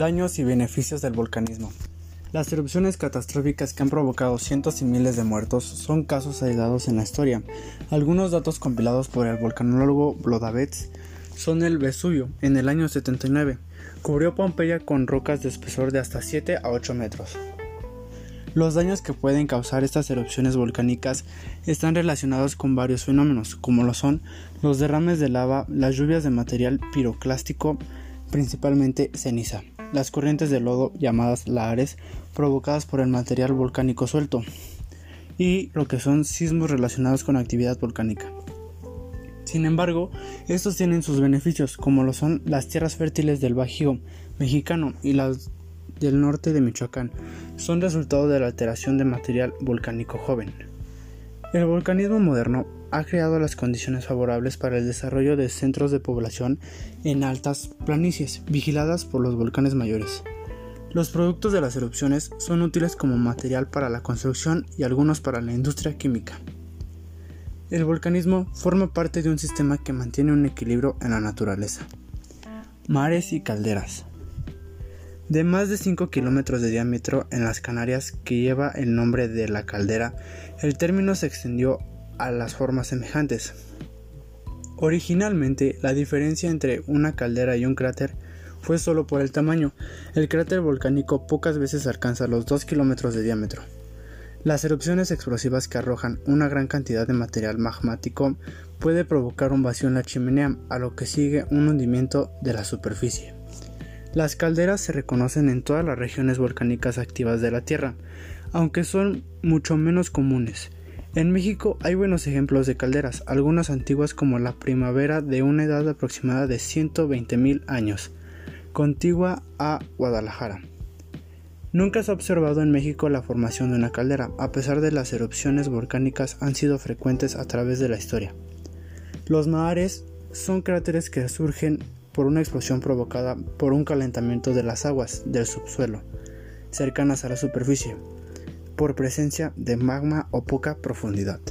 Daños y beneficios del volcanismo. Las erupciones catastróficas que han provocado cientos y miles de muertos son casos aislados en la historia. Algunos datos compilados por el volcanólogo Blodavets son el Vesubio, en el año 79, cubrió Pompeya con rocas de espesor de hasta 7 a 8 metros. Los daños que pueden causar estas erupciones volcánicas están relacionados con varios fenómenos, como lo son los derrames de lava, las lluvias de material piroclástico, principalmente ceniza, las corrientes de lodo llamadas lahares provocadas por el material volcánico suelto y lo que son sismos relacionados con actividad volcánica. Sin embargo, estos tienen sus beneficios, como lo son las tierras fértiles del Bajío mexicano y las del norte de Michoacán, son resultado de la alteración de material volcánico joven. El volcanismo moderno ha creado las condiciones favorables para el desarrollo de centros de población en altas planicies vigiladas por los volcanes mayores. Los productos de las erupciones son útiles como material para la construcción y algunos para la industria química. El volcanismo forma parte de un sistema que mantiene un equilibrio en la naturaleza. Mares y calderas. De más de 5 kilómetros de diámetro en las Canarias que lleva el nombre de la caldera, el término se extendió a las formas semejantes. Originalmente, la diferencia entre una caldera y un cráter fue solo por el tamaño. El cráter volcánico pocas veces alcanza los 2 kilómetros de diámetro. Las erupciones explosivas que arrojan una gran cantidad de material magmático puede provocar un vacío en la chimenea, a lo que sigue un hundimiento de la superficie. Las calderas se reconocen en todas las regiones volcánicas activas de la Tierra, aunque son mucho menos comunes. En México hay buenos ejemplos de calderas, algunas antiguas como la primavera de una edad aproximada de 120.000 años, contigua a Guadalajara. Nunca se ha observado en México la formación de una caldera, a pesar de las erupciones volcánicas han sido frecuentes a través de la historia. Los mahares son cráteres que surgen por una explosión provocada por un calentamiento de las aguas del subsuelo, cercanas a la superficie por presencia de magma o poca profundidad.